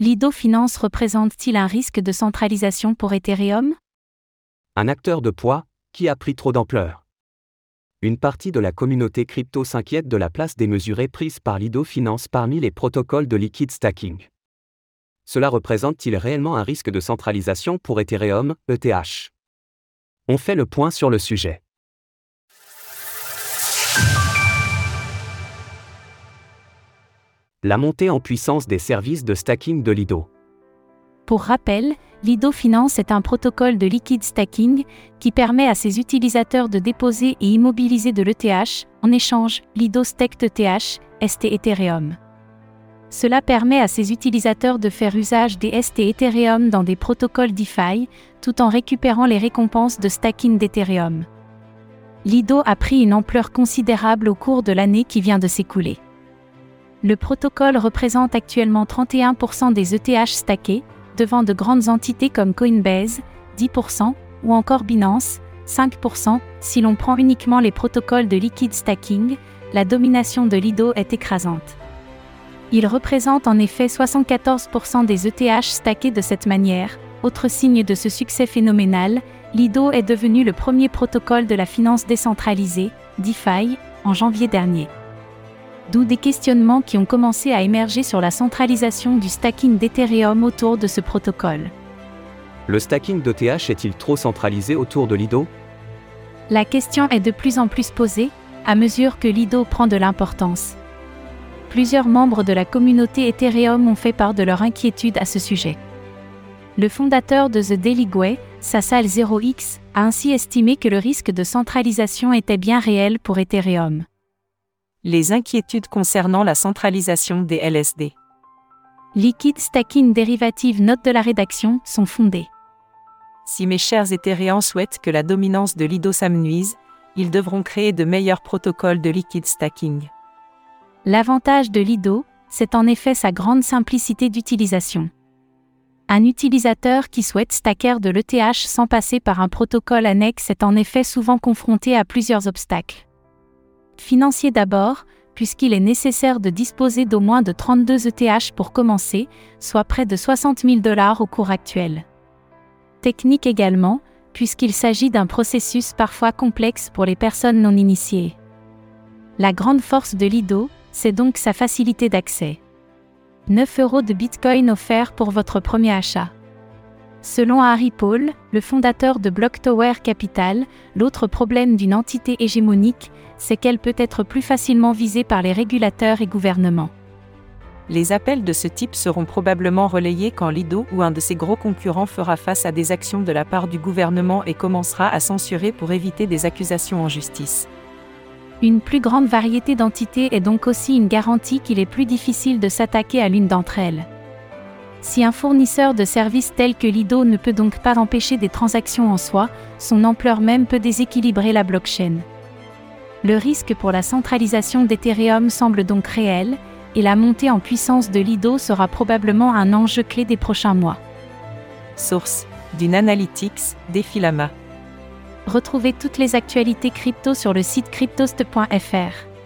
Lido Finance représente-t-il un risque de centralisation pour Ethereum? Un acteur de poids qui a pris trop d'ampleur. Une partie de la communauté crypto s'inquiète de la place démesurée prise par Lido Finance parmi les protocoles de liquid stacking. Cela représente-t-il réellement un risque de centralisation pour Ethereum, ETH On fait le point sur le sujet. La montée en puissance des services de stacking de Lido. Pour rappel, Lido Finance est un protocole de liquid stacking qui permet à ses utilisateurs de déposer et immobiliser de l'ETH, en échange, Lido Staked ETH, ST Ethereum. Cela permet à ses utilisateurs de faire usage des ST Ethereum dans des protocoles DeFi, tout en récupérant les récompenses de stacking d'Ethereum. Lido a pris une ampleur considérable au cours de l'année qui vient de s'écouler. Le protocole représente actuellement 31% des ETH stackés, devant de grandes entités comme Coinbase, 10%, ou encore Binance, 5%. Si l'on prend uniquement les protocoles de liquid stacking, la domination de Lido est écrasante. Il représente en effet 74% des ETH stackés de cette manière. Autre signe de ce succès phénoménal, Lido est devenu le premier protocole de la finance décentralisée, DeFi, en janvier dernier d'où des questionnements qui ont commencé à émerger sur la centralisation du stacking d'Ethereum autour de ce protocole. Le stacking d'ETH est-il trop centralisé autour de Lido? La question est de plus en plus posée, à mesure que Lido prend de l'importance. Plusieurs membres de la communauté Ethereum ont fait part de leur inquiétude à ce sujet. Le fondateur de The Daily Gwei, Sassal 0x, a ainsi estimé que le risque de centralisation était bien réel pour Ethereum les inquiétudes concernant la centralisation des LSD. Liquid Stacking Derivative note de la rédaction sont fondées. Si mes chers Ethereans souhaitent que la dominance de Lido s'amenuise, ils devront créer de meilleurs protocoles de liquid stacking. L'avantage de Lido, c'est en effet sa grande simplicité d'utilisation. Un utilisateur qui souhaite stacker de l'ETH sans passer par un protocole annexe est en effet souvent confronté à plusieurs obstacles. Financier d'abord, puisqu'il est nécessaire de disposer d'au moins de 32 ETH pour commencer, soit près de 60 000 dollars au cours actuel. Technique également, puisqu'il s'agit d'un processus parfois complexe pour les personnes non initiées. La grande force de Lido, c'est donc sa facilité d'accès. 9 euros de Bitcoin offerts pour votre premier achat. Selon Harry Paul, le fondateur de Block Tower Capital, l'autre problème d'une entité hégémonique, c'est qu'elle peut être plus facilement visée par les régulateurs et gouvernements. Les appels de ce type seront probablement relayés quand Lido ou un de ses gros concurrents fera face à des actions de la part du gouvernement et commencera à censurer pour éviter des accusations en justice. Une plus grande variété d'entités est donc aussi une garantie qu'il est plus difficile de s'attaquer à l'une d'entre elles. Si un fournisseur de services tel que Lido ne peut donc pas empêcher des transactions en soi, son ampleur même peut déséquilibrer la blockchain. Le risque pour la centralisation d'Ethereum semble donc réel, et la montée en puissance de Lido sera probablement un enjeu clé des prochains mois. Source d'une Analytics, Defilama. Retrouvez toutes les actualités crypto sur le site cryptost.fr.